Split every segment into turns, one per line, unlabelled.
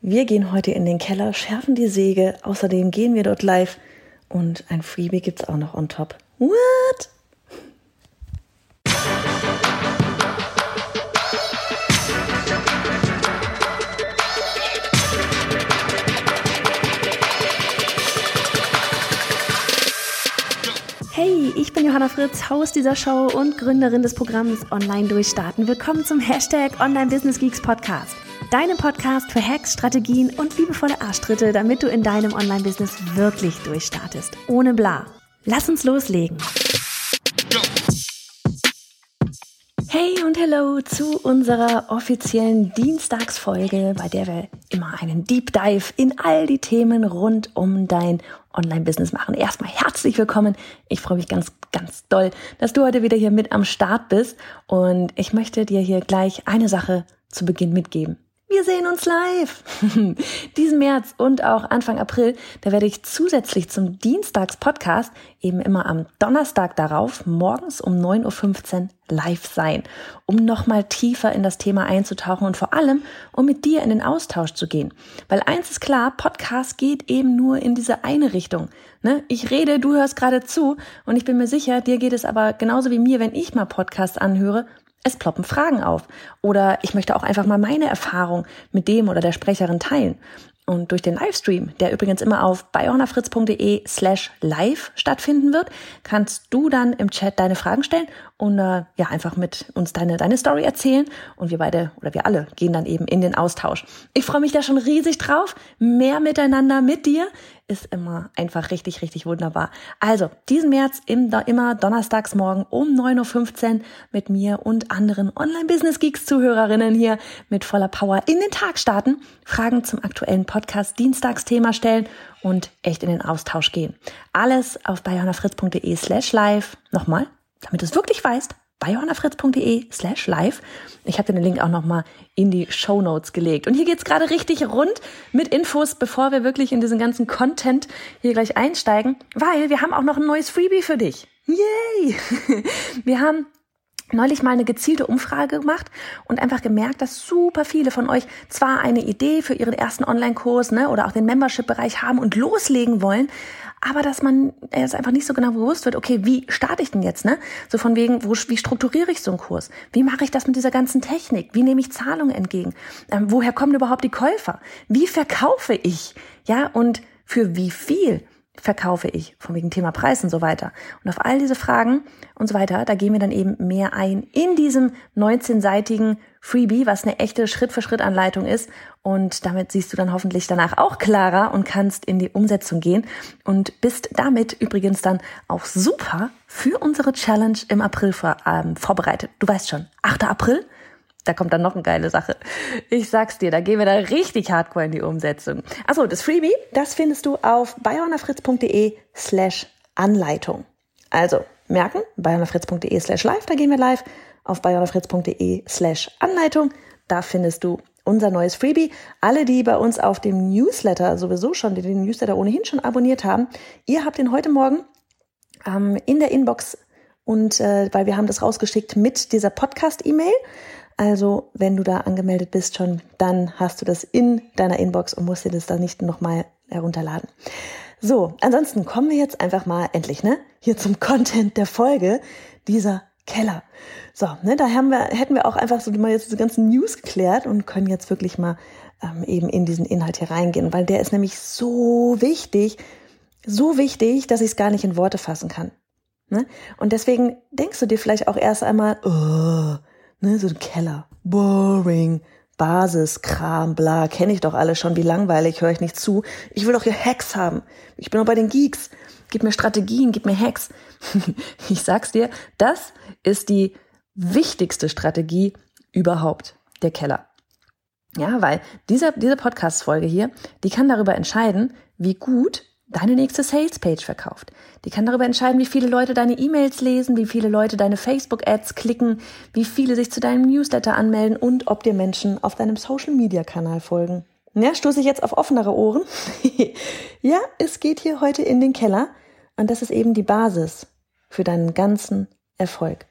Wir gehen heute in den Keller, schärfen die Säge, außerdem gehen wir dort live und ein Freebie gibt's auch noch on top. What? Hey, ich bin Johanna Fritz, Haus dieser Show und Gründerin des Programms Online Durchstarten. Willkommen zum Hashtag Online Business Geeks Podcast. Deinem Podcast für Hacks, Strategien und liebevolle Arschtritte, damit du in deinem Online-Business wirklich durchstartest. Ohne bla. Lass uns loslegen. Hey und hello zu unserer offiziellen Dienstagsfolge, bei der wir immer einen Deep Dive in all die Themen rund um dein Online-Business machen. Erstmal herzlich willkommen. Ich freue mich ganz, ganz doll, dass du heute wieder hier mit am Start bist. Und ich möchte dir hier gleich eine Sache zu Beginn mitgeben. Wir sehen uns live. Diesen März und auch Anfang April, da werde ich zusätzlich zum Dienstags-Podcast eben immer am Donnerstag darauf morgens um 9.15 Uhr live sein, um nochmal tiefer in das Thema einzutauchen und vor allem, um mit dir in den Austausch zu gehen. Weil eins ist klar, Podcast geht eben nur in diese eine Richtung. Ne? Ich rede, du hörst gerade zu und ich bin mir sicher, dir geht es aber genauso wie mir, wenn ich mal Podcasts anhöre, es ploppen Fragen auf. Oder ich möchte auch einfach mal meine Erfahrung mit dem oder der Sprecherin teilen. Und durch den Livestream, der übrigens immer auf bayonafritz.de slash live stattfinden wird, kannst du dann im Chat deine Fragen stellen und äh, ja einfach mit uns deine, deine Story erzählen. Und wir beide oder wir alle gehen dann eben in den Austausch. Ich freue mich da schon riesig drauf. Mehr miteinander mit dir ist immer einfach richtig, richtig wunderbar. Also, diesen März im, immer donnerstags morgen um 9.15 Uhr mit mir und anderen Online-Business-Geeks-Zuhörerinnen hier mit voller Power in den Tag starten, Fragen zum aktuellen Podcast Dienstagsthema stellen und echt in den Austausch gehen. Alles auf bayonafritz.de slash live. Nochmal, damit du es wirklich weißt, bei johannafritz.de slash live. Ich habe den Link auch nochmal in die Show Notes gelegt. Und hier geht's gerade richtig rund mit Infos, bevor wir wirklich in diesen ganzen Content hier gleich einsteigen, weil wir haben auch noch ein neues Freebie für dich. Yay! Wir haben neulich mal eine gezielte Umfrage gemacht und einfach gemerkt, dass super viele von euch zwar eine Idee für ihren ersten Online-Kurs ne, oder auch den Membership-Bereich haben und loslegen wollen, aber dass man es einfach nicht so genau bewusst wird, okay, wie starte ich denn jetzt, ne? So von wegen, wo, wie strukturiere ich so einen Kurs? Wie mache ich das mit dieser ganzen Technik? Wie nehme ich Zahlungen entgegen? Ähm, woher kommen überhaupt die Käufer? Wie verkaufe ich? Ja, und für wie viel? Verkaufe ich, von wegen Thema Preis und so weiter. Und auf all diese Fragen und so weiter, da gehen wir dann eben mehr ein in diesem 19-seitigen Freebie, was eine echte Schritt-für-Schritt-Anleitung ist. Und damit siehst du dann hoffentlich danach auch klarer und kannst in die Umsetzung gehen und bist damit übrigens dann auch super für unsere Challenge im April vor, ähm, vorbereitet. Du weißt schon, 8. April, da kommt dann noch eine geile Sache. Ich sag's dir, da gehen wir da richtig hardcore in die Umsetzung. Achso, das Freebie, das findest du auf bayonafritz.de slash Anleitung. Also, merken, bayonafritz.de slash live, da gehen wir live. Auf bayonafritz.de slash Anleitung, da findest du unser neues Freebie. Alle, die bei uns auf dem Newsletter sowieso schon, die den Newsletter ohnehin schon abonniert haben, ihr habt den heute Morgen ähm, in der Inbox und äh, weil wir haben das rausgeschickt mit dieser Podcast-E-Mail. Also, wenn du da angemeldet bist schon, dann hast du das in deiner Inbox und musst dir das dann nicht nochmal herunterladen. So, ansonsten kommen wir jetzt einfach mal endlich, ne, hier zum Content der Folge, dieser Keller. So, ne, da haben wir, hätten wir auch einfach so mal jetzt diese ganzen News geklärt und können jetzt wirklich mal ähm, eben in diesen Inhalt hier reingehen, weil der ist nämlich so wichtig, so wichtig, dass ich es gar nicht in Worte fassen kann. Ne? Und deswegen denkst du dir vielleicht auch erst einmal, oh, ne, so ein Keller, boring, Basiskram, bla, kenne ich doch alle schon, wie langweilig, höre ich nicht zu. Ich will doch hier Hacks haben. Ich bin doch bei den Geeks. Gib mir Strategien, gib mir Hacks. ich sag's dir, das ist die wichtigste Strategie überhaupt, der Keller. Ja, weil dieser, diese Podcast-Folge hier, die kann darüber entscheiden, wie gut deine nächste Sales-Page verkauft. Die kann darüber entscheiden, wie viele Leute deine E-Mails lesen, wie viele Leute deine Facebook-Ads klicken, wie viele sich zu deinem Newsletter anmelden und ob dir Menschen auf deinem Social-Media-Kanal folgen. Ja, stoße ich jetzt auf offenere Ohren? ja, es geht hier heute in den Keller und das ist eben die Basis für deinen ganzen Erfolg.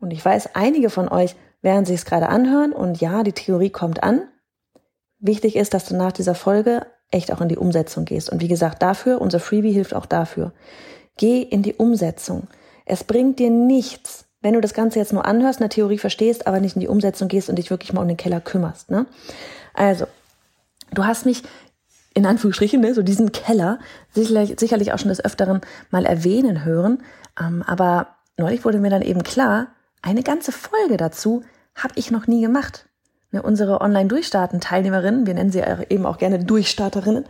Und ich weiß, einige von euch werden sich es gerade anhören und ja, die Theorie kommt an. wichtig ist, dass du nach dieser Folge echt auch in die Umsetzung gehst. Und wie gesagt, dafür, unser Freebie hilft auch dafür. Geh in die Umsetzung. Es bringt dir nichts, wenn du das Ganze jetzt nur anhörst, in der Theorie verstehst, aber nicht in die Umsetzung gehst und dich wirklich mal um den Keller kümmerst. Ne? Also, du hast mich in Anführungsstrichen, ne, so diesen Keller, sicherlich, sicherlich auch schon des Öfteren mal erwähnen hören. Ähm, aber neulich wurde mir dann eben klar, eine ganze Folge dazu habe ich noch nie gemacht. Ne, unsere Online-Durchstarten-Teilnehmerinnen, wir nennen sie eben auch gerne Durchstarterinnen,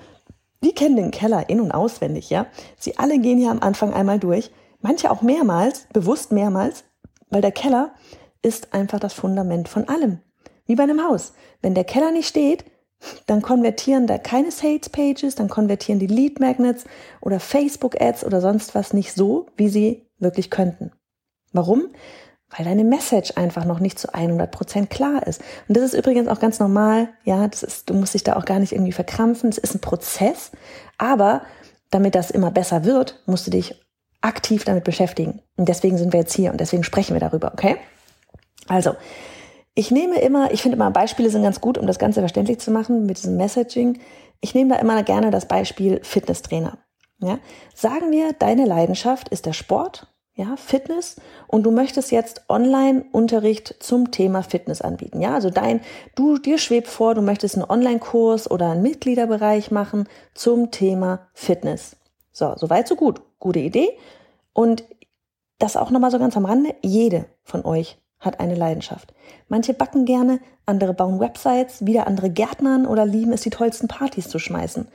die kennen den Keller in- und auswendig, ja. Sie alle gehen hier am Anfang einmal durch, manche auch mehrmals, bewusst mehrmals, weil der Keller ist einfach das Fundament von allem. Wie bei einem Haus. Wenn der Keller nicht steht, dann konvertieren da keine Sales Pages, dann konvertieren die Lead Magnets oder Facebook Ads oder sonst was nicht so, wie sie wirklich könnten. Warum? Weil deine Message einfach noch nicht zu 100 Prozent klar ist. Und das ist übrigens auch ganz normal. Ja, das ist, du musst dich da auch gar nicht irgendwie verkrampfen. Es ist ein Prozess. Aber damit das immer besser wird, musst du dich aktiv damit beschäftigen. Und deswegen sind wir jetzt hier und deswegen sprechen wir darüber, okay? Also, ich nehme immer, ich finde immer Beispiele sind ganz gut, um das Ganze verständlich zu machen mit diesem Messaging. Ich nehme da immer gerne das Beispiel Fitnesstrainer. Ja? Sagen wir, deine Leidenschaft ist der Sport, ja, Fitness und du möchtest jetzt Online-Unterricht zum Thema Fitness anbieten. Ja, also dein, du, dir schwebt vor, du möchtest einen Online-Kurs oder einen Mitgliederbereich machen zum Thema Fitness. So, soweit so gut. Gute Idee. Und das auch nochmal so ganz am Rande. Jede von euch hat eine Leidenschaft. Manche backen gerne, andere bauen Websites, wieder andere Gärtnern oder lieben es, die tollsten Partys zu schmeißen.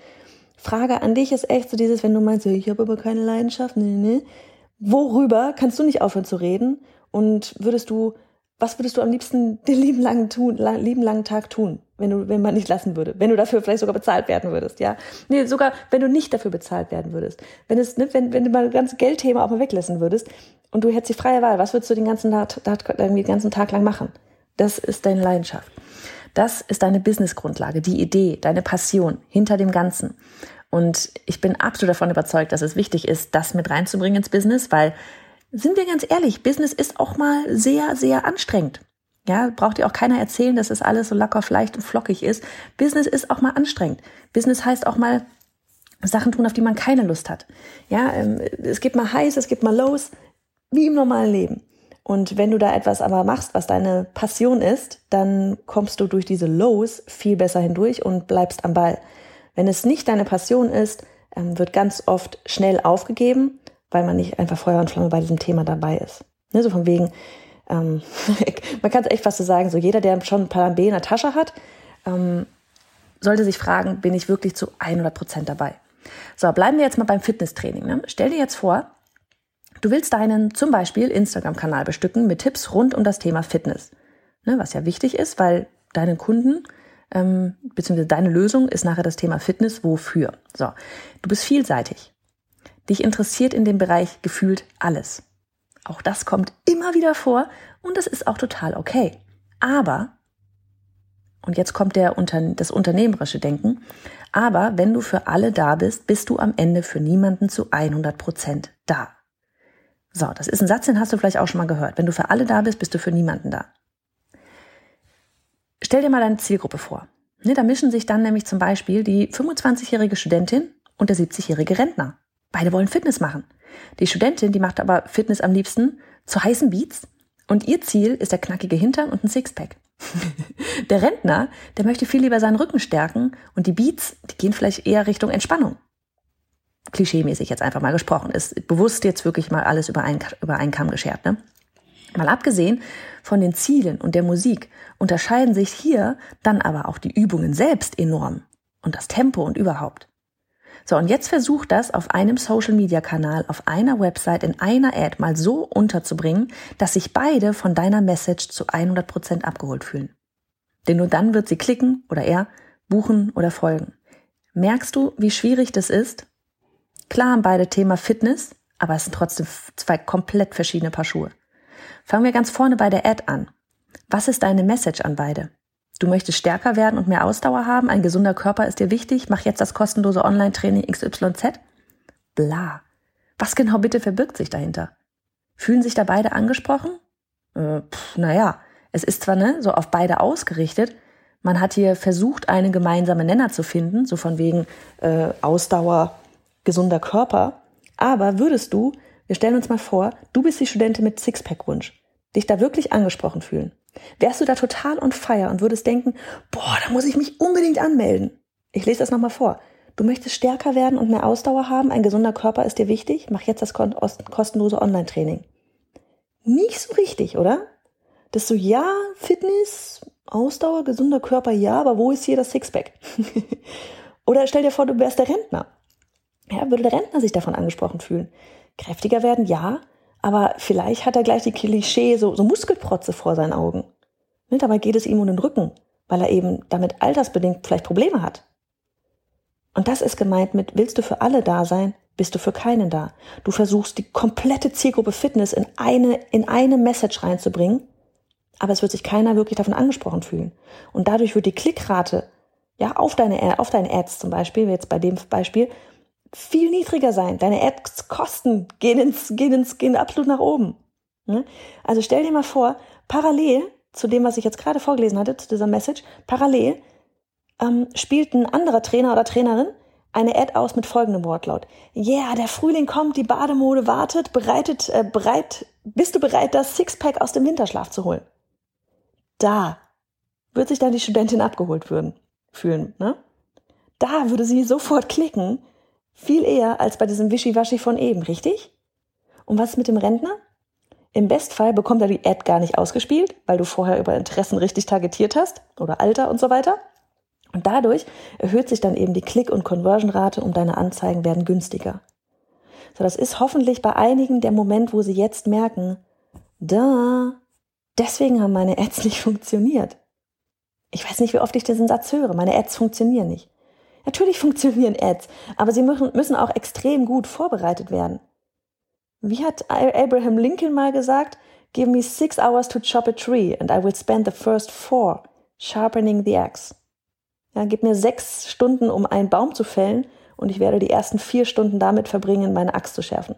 Frage an dich ist echt so dieses, wenn du meinst, ich habe aber keine Leidenschaft, nee, nee, worüber kannst du nicht aufhören zu reden? Und würdest du, was würdest du am liebsten den lieben langen, tun, lieben langen Tag tun, wenn du, wenn man nicht lassen würde? Wenn du dafür vielleicht sogar bezahlt werden würdest, ja? Nee, sogar, wenn du nicht dafür bezahlt werden würdest. Wenn es, ne, wenn, wenn du mal das ganze Geldthema auch mal weglassen würdest, und du hättest die freie Wahl, was würdest du den ganzen Tag, den ganzen Tag lang machen? Das ist deine Leidenschaft. Das ist deine Businessgrundlage, die Idee, deine Passion hinter dem Ganzen. Und ich bin absolut davon überzeugt, dass es wichtig ist, das mit reinzubringen ins Business, weil, sind wir ganz ehrlich, Business ist auch mal sehr, sehr anstrengend. Ja, braucht dir auch keiner erzählen, dass es alles so locker, leicht und flockig ist. Business ist auch mal anstrengend. Business heißt auch mal Sachen tun, auf die man keine Lust hat. Ja, ähm, es gibt mal Highs, es gibt mal Lows wie im normalen Leben. Und wenn du da etwas aber machst, was deine Passion ist, dann kommst du durch diese Lows viel besser hindurch und bleibst am Ball. Wenn es nicht deine Passion ist, ähm, wird ganz oft schnell aufgegeben, weil man nicht einfach Feuer und Flamme bei diesem Thema dabei ist. Ne, so von wegen, ähm, man kann es echt fast so sagen, so jeder, der schon ein Plan B in der Tasche hat, ähm, sollte sich fragen, bin ich wirklich zu 100 Prozent dabei? So, bleiben wir jetzt mal beim Fitnesstraining. Ne? Stell dir jetzt vor, Du willst deinen zum Beispiel Instagram-Kanal bestücken mit Tipps rund um das Thema Fitness. Ne, was ja wichtig ist, weil deine Kunden ähm, beziehungsweise deine Lösung ist nachher das Thema Fitness. Wofür? So, du bist vielseitig. Dich interessiert in dem Bereich gefühlt alles. Auch das kommt immer wieder vor und das ist auch total okay. Aber, und jetzt kommt der, das unternehmerische Denken, aber wenn du für alle da bist, bist du am Ende für niemanden zu 100 Prozent da. So, das ist ein Satz, den hast du vielleicht auch schon mal gehört. Wenn du für alle da bist, bist du für niemanden da. Stell dir mal deine Zielgruppe vor. Ne, da mischen sich dann nämlich zum Beispiel die 25-jährige Studentin und der 70-jährige Rentner. Beide wollen Fitness machen. Die Studentin, die macht aber Fitness am liebsten zu heißen Beats und ihr Ziel ist der knackige Hintern und ein Sixpack. der Rentner, der möchte viel lieber seinen Rücken stärken und die Beats, die gehen vielleicht eher Richtung Entspannung klischeemäßig jetzt einfach mal gesprochen, ist bewusst jetzt wirklich mal alles über einen, über einen Kamm geschert. Ne? Mal abgesehen von den Zielen und der Musik unterscheiden sich hier dann aber auch die Übungen selbst enorm und das Tempo und überhaupt. So, und jetzt versuch das auf einem Social-Media-Kanal, auf einer Website, in einer Ad mal so unterzubringen, dass sich beide von deiner Message zu 100 Prozent abgeholt fühlen. Denn nur dann wird sie klicken oder er buchen oder folgen. Merkst du, wie schwierig das ist? Klar haben beide Thema Fitness, aber es sind trotzdem zwei komplett verschiedene Paar Schuhe. Fangen wir ganz vorne bei der Ad an. Was ist deine Message an beide? Du möchtest stärker werden und mehr Ausdauer haben, ein gesunder Körper ist dir wichtig, mach jetzt das kostenlose Online-Training XYZ? Bla. Was genau bitte verbirgt sich dahinter? Fühlen sich da beide angesprochen? Äh, naja, es ist zwar ne, so auf beide ausgerichtet, Man hat hier versucht, einen gemeinsamen Nenner zu finden, so von wegen äh, Ausdauer, gesunder Körper. Aber würdest du, wir stellen uns mal vor, du bist die Studentin mit Sixpack-Wunsch, dich da wirklich angesprochen fühlen. Wärst du da total on fire und würdest denken, boah, da muss ich mich unbedingt anmelden. Ich lese das nochmal vor. Du möchtest stärker werden und mehr Ausdauer haben, ein gesunder Körper ist dir wichtig, mach jetzt das kostenlose Online-Training. Nicht so richtig, oder? Das ist so, ja, Fitness, Ausdauer, gesunder Körper, ja, aber wo ist hier das Sixpack? oder stell dir vor, du wärst der Rentner. Ja, würde der Rentner sich davon angesprochen fühlen? Kräftiger werden, ja, aber vielleicht hat er gleich die Klischee, so, so Muskelprotze vor seinen Augen. Ne, dabei geht es ihm um den Rücken, weil er eben damit altersbedingt vielleicht Probleme hat. Und das ist gemeint mit, willst du für alle da sein, bist du für keinen da. Du versuchst die komplette Zielgruppe Fitness in eine, in eine Message reinzubringen, aber es wird sich keiner wirklich davon angesprochen fühlen. Und dadurch wird die Klickrate, ja, auf deine, auf deine Ads zum Beispiel, jetzt bei dem Beispiel, viel niedriger sein. Deine Ads-Kosten gehen ins, gehen ins, gehen absolut nach oben. Ne? Also stell dir mal vor, parallel zu dem, was ich jetzt gerade vorgelesen hatte, zu dieser Message, parallel ähm, spielt ein anderer Trainer oder Trainerin eine Ad aus mit folgendem Wortlaut. Yeah, der Frühling kommt, die Bademode wartet, bereitet, äh, bereit, bist du bereit, das Sixpack aus dem Winterschlaf zu holen? Da wird sich dann die Studentin abgeholt würden, fühlen, ne? Da würde sie sofort klicken, viel eher als bei diesem Wischiwaschi von eben, richtig? Und was ist mit dem Rentner? Im Bestfall bekommt er die Ad gar nicht ausgespielt, weil du vorher über Interessen richtig targetiert hast oder Alter und so weiter. Und dadurch erhöht sich dann eben die Klick- und Conversion-Rate und deine Anzeigen werden günstiger. So, das ist hoffentlich bei einigen der Moment, wo sie jetzt merken, da, deswegen haben meine Ads nicht funktioniert. Ich weiß nicht, wie oft ich diesen Satz höre. Meine Ads funktionieren nicht. Natürlich funktionieren Ads, aber sie müssen auch extrem gut vorbereitet werden. Wie hat Abraham Lincoln mal gesagt? Give me six hours to chop a tree and I will spend the first four sharpening the axe. Ja, gib mir sechs Stunden, um einen Baum zu fällen und ich werde die ersten vier Stunden damit verbringen, meine Axt zu schärfen.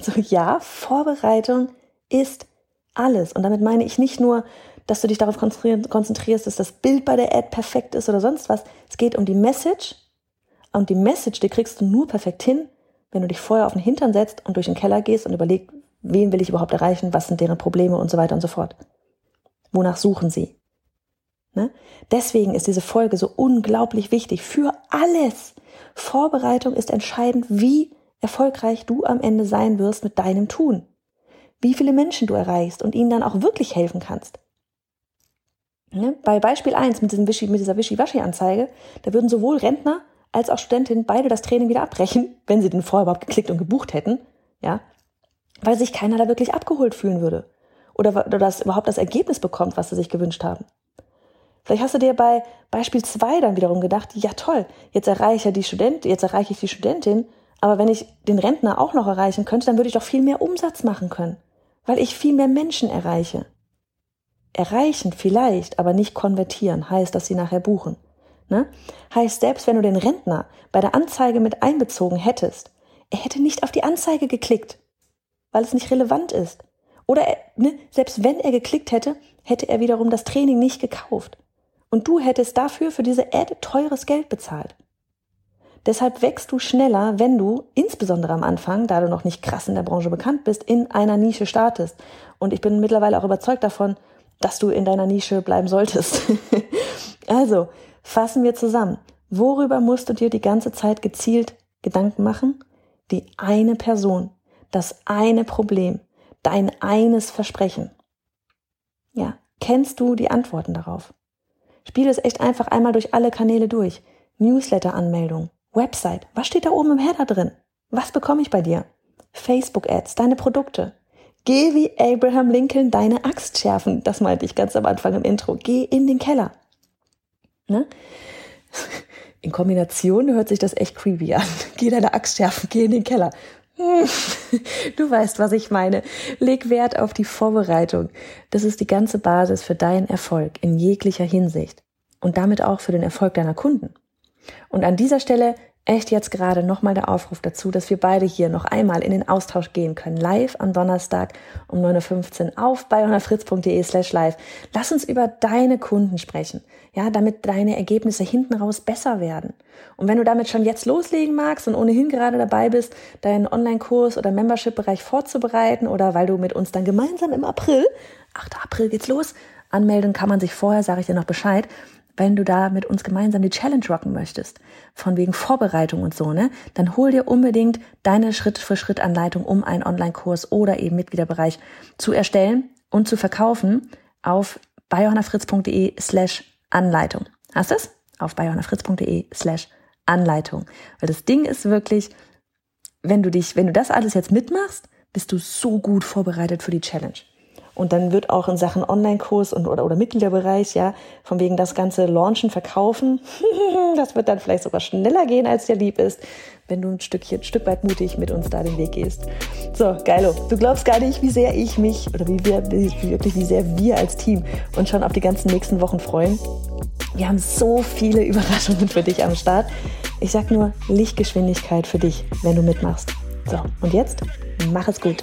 So, ja, Vorbereitung ist alles. Und damit meine ich nicht nur dass du dich darauf konzentrierst, dass das Bild bei der Ad perfekt ist oder sonst was. Es geht um die Message. Und die Message, die kriegst du nur perfekt hin, wenn du dich vorher auf den Hintern setzt und durch den Keller gehst und überlegst, wen will ich überhaupt erreichen, was sind deren Probleme und so weiter und so fort. Wonach suchen sie? Ne? Deswegen ist diese Folge so unglaublich wichtig für alles. Vorbereitung ist entscheidend, wie erfolgreich du am Ende sein wirst mit deinem Tun. Wie viele Menschen du erreichst und ihnen dann auch wirklich helfen kannst. Ne? Bei Beispiel 1 mit, diesem Wischi, mit dieser Wischiwaschi-Anzeige, da würden sowohl Rentner als auch Studentinnen beide das Training wieder abbrechen, wenn sie den vorher überhaupt geklickt und gebucht hätten, ja, weil sich keiner da wirklich abgeholt fühlen würde. Oder, oder dass überhaupt das Ergebnis bekommt, was sie sich gewünscht haben. Vielleicht hast du dir bei Beispiel 2 dann wiederum gedacht, ja toll, jetzt erreiche ich die Student, jetzt erreiche ich die Studentin, aber wenn ich den Rentner auch noch erreichen könnte, dann würde ich doch viel mehr Umsatz machen können, weil ich viel mehr Menschen erreiche. Erreichen vielleicht, aber nicht konvertieren, heißt, dass sie nachher buchen. Ne? Heißt, selbst wenn du den Rentner bei der Anzeige mit einbezogen hättest, er hätte nicht auf die Anzeige geklickt, weil es nicht relevant ist. Oder er, ne, selbst wenn er geklickt hätte, hätte er wiederum das Training nicht gekauft. Und du hättest dafür für diese Ad teures Geld bezahlt. Deshalb wächst du schneller, wenn du, insbesondere am Anfang, da du noch nicht krass in der Branche bekannt bist, in einer Nische startest. Und ich bin mittlerweile auch überzeugt davon, dass du in deiner Nische bleiben solltest. also, fassen wir zusammen. Worüber musst du dir die ganze Zeit gezielt Gedanken machen? Die eine Person, das eine Problem, dein eines Versprechen. Ja, kennst du die Antworten darauf? Spiel es echt einfach einmal durch alle Kanäle durch. Newsletter-Anmeldung, Website, was steht da oben im Header drin? Was bekomme ich bei dir? Facebook-Ads, deine Produkte, Geh wie Abraham Lincoln deine Axt schärfen. Das meinte ich ganz am Anfang im Intro. Geh in den Keller. Ne? In Kombination hört sich das echt creepy an. Geh deine Axt schärfen, geh in den Keller. Du weißt, was ich meine. Leg Wert auf die Vorbereitung. Das ist die ganze Basis für deinen Erfolg in jeglicher Hinsicht und damit auch für den Erfolg deiner Kunden. Und an dieser Stelle echt jetzt gerade nochmal der Aufruf dazu, dass wir beide hier noch einmal in den Austausch gehen können. Live am Donnerstag um 9.15 Uhr auf bei slash live. Lass uns über deine Kunden sprechen. Ja, damit deine Ergebnisse hinten raus besser werden. Und wenn du damit schon jetzt loslegen magst und ohnehin gerade dabei bist, deinen Online-Kurs oder Membership-Bereich vorzubereiten oder weil du mit uns dann gemeinsam im April, 8. April geht's los, anmelden kann man sich vorher, sage ich dir noch Bescheid, wenn du da mit uns gemeinsam die Challenge rocken möchtest, von wegen Vorbereitung und so, ne, dann hol dir unbedingt deine Schritt-für-Schritt-Anleitung, um einen Online-Kurs oder eben Mitgliederbereich zu erstellen und zu verkaufen auf bayjohannafritz.de slash Anleitung. Hast du es? Auf bayjohannafritz.de slash Anleitung. Weil das Ding ist wirklich, wenn du dich, wenn du das alles jetzt mitmachst, bist du so gut vorbereitet für die Challenge. Und dann wird auch in Sachen Online-Kurs und oder, oder Mitgliederbereich, ja, von wegen das ganze Launchen, Verkaufen, das wird dann vielleicht sogar schneller gehen, als dir lieb ist, wenn du ein Stückchen, ein Stück weit mutig mit uns da den Weg gehst. So, geilo. Du glaubst gar nicht, wie sehr ich mich oder wie wir, wie, wirklich, wie sehr wir als Team uns schon auf die ganzen nächsten Wochen freuen. Wir haben so viele Überraschungen für dich am Start. Ich sag nur Lichtgeschwindigkeit für dich, wenn du mitmachst. So, und jetzt mach es gut.